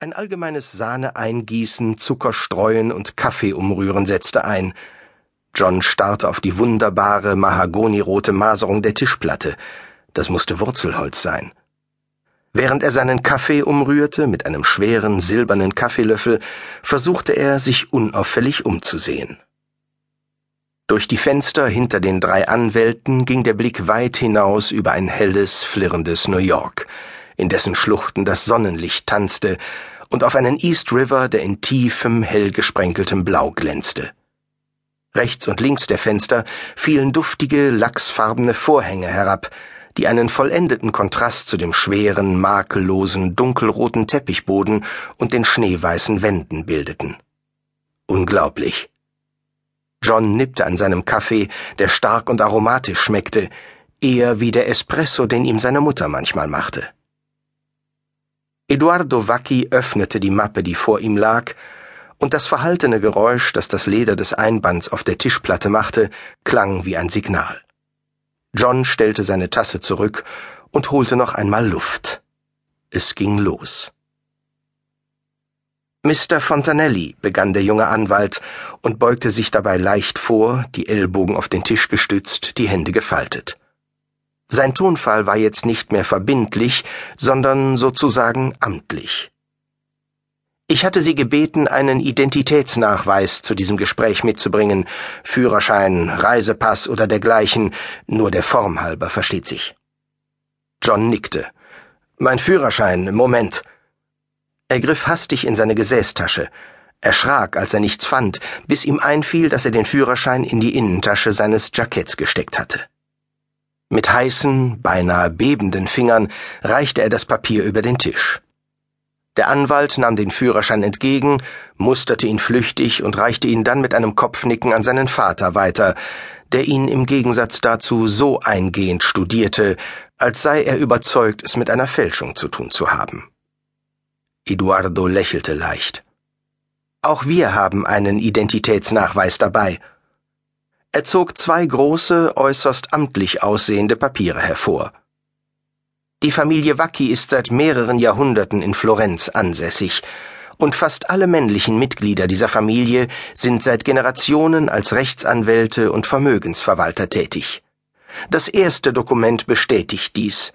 Ein allgemeines Sahne-Eingießen, Zucker streuen und Kaffee umrühren setzte ein. John starrte auf die wunderbare, mahagonirote Maserung der Tischplatte. Das musste Wurzelholz sein. Während er seinen Kaffee umrührte mit einem schweren silbernen Kaffeelöffel, versuchte er, sich unauffällig umzusehen. Durch die Fenster hinter den drei Anwälten ging der Blick weit hinaus über ein helles, flirrendes New York in dessen Schluchten das Sonnenlicht tanzte, und auf einen East River, der in tiefem, hell gesprenkeltem Blau glänzte. Rechts und links der Fenster fielen duftige, lachsfarbene Vorhänge herab, die einen vollendeten Kontrast zu dem schweren, makellosen, dunkelroten Teppichboden und den schneeweißen Wänden bildeten. Unglaublich. John nippte an seinem Kaffee, der stark und aromatisch schmeckte, eher wie der Espresso, den ihm seine Mutter manchmal machte. Eduardo Vacchi öffnete die Mappe, die vor ihm lag, und das verhaltene Geräusch, das das Leder des Einbands auf der Tischplatte machte, klang wie ein Signal. John stellte seine Tasse zurück und holte noch einmal Luft. Es ging los. Mr. Fontanelli, begann der junge Anwalt und beugte sich dabei leicht vor, die Ellbogen auf den Tisch gestützt, die Hände gefaltet. Sein Tonfall war jetzt nicht mehr verbindlich, sondern sozusagen amtlich. Ich hatte Sie gebeten, einen Identitätsnachweis zu diesem Gespräch mitzubringen, Führerschein, Reisepass oder dergleichen, nur der Form halber, versteht sich. John nickte. Mein Führerschein, Moment. Er griff hastig in seine Gesäßtasche, erschrak, als er nichts fand, bis ihm einfiel, dass er den Führerschein in die Innentasche seines Jacketts gesteckt hatte. Mit heißen, beinahe bebenden Fingern reichte er das Papier über den Tisch. Der Anwalt nahm den Führerschein entgegen, musterte ihn flüchtig und reichte ihn dann mit einem Kopfnicken an seinen Vater weiter, der ihn im Gegensatz dazu so eingehend studierte, als sei er überzeugt, es mit einer Fälschung zu tun zu haben. Eduardo lächelte leicht. Auch wir haben einen Identitätsnachweis dabei, er zog zwei große, äußerst amtlich aussehende Papiere hervor. Die Familie Vacchi ist seit mehreren Jahrhunderten in Florenz ansässig, und fast alle männlichen Mitglieder dieser Familie sind seit Generationen als Rechtsanwälte und Vermögensverwalter tätig. Das erste Dokument bestätigt dies.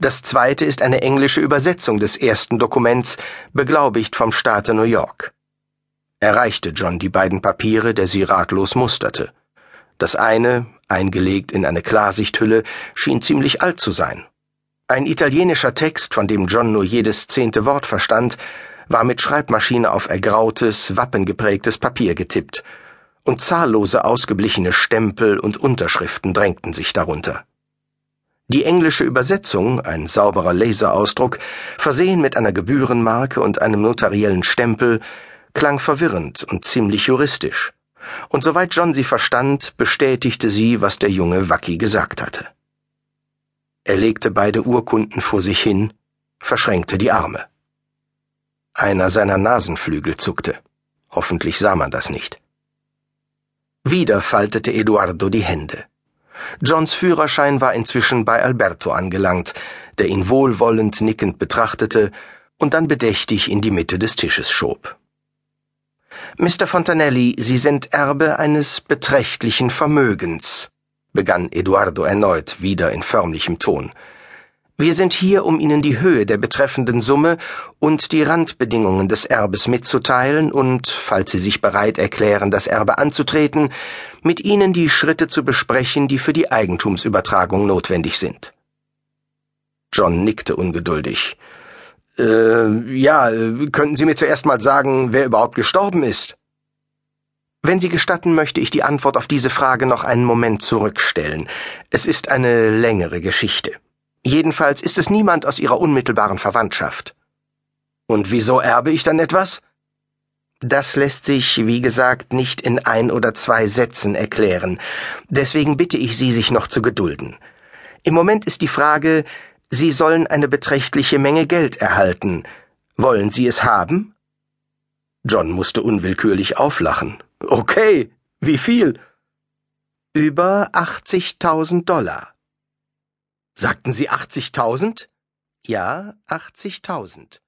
Das zweite ist eine englische Übersetzung des ersten Dokuments, beglaubigt vom Staate New York. Er reichte John die beiden Papiere, der sie ratlos musterte. Das eine, eingelegt in eine Klarsichthülle, schien ziemlich alt zu sein. Ein italienischer Text, von dem John nur jedes zehnte Wort verstand, war mit Schreibmaschine auf ergrautes, wappengeprägtes Papier getippt, und zahllose ausgeblichene Stempel und Unterschriften drängten sich darunter. Die englische Übersetzung, ein sauberer Laserausdruck, versehen mit einer Gebührenmarke und einem notariellen Stempel, klang verwirrend und ziemlich juristisch und soweit John sie verstand, bestätigte sie, was der junge Wacki gesagt hatte. Er legte beide Urkunden vor sich hin, verschränkte die Arme. Einer seiner Nasenflügel zuckte. Hoffentlich sah man das nicht. Wieder faltete Eduardo die Hände. Johns Führerschein war inzwischen bei Alberto angelangt, der ihn wohlwollend nickend betrachtete und dann bedächtig in die Mitte des Tisches schob. Mr. Fontanelli, Sie sind Erbe eines beträchtlichen Vermögens, begann Eduardo erneut, wieder in förmlichem Ton. Wir sind hier, um Ihnen die Höhe der betreffenden Summe und die Randbedingungen des Erbes mitzuteilen und, falls Sie sich bereit erklären, das Erbe anzutreten, mit Ihnen die Schritte zu besprechen, die für die Eigentumsübertragung notwendig sind. John nickte ungeduldig. Äh, ja, könnten Sie mir zuerst mal sagen, wer überhaupt gestorben ist? Wenn Sie gestatten, möchte ich die Antwort auf diese Frage noch einen Moment zurückstellen. Es ist eine längere Geschichte. Jedenfalls ist es niemand aus Ihrer unmittelbaren Verwandtschaft. Und wieso erbe ich dann etwas? Das lässt sich, wie gesagt, nicht in ein oder zwei Sätzen erklären. Deswegen bitte ich Sie, sich noch zu gedulden. Im Moment ist die Frage, Sie sollen eine beträchtliche Menge Geld erhalten. Wollen Sie es haben? John musste unwillkürlich auflachen. Okay, wie viel? Über 80.000 Dollar. Sagten Sie 80.000? Ja, 80.000.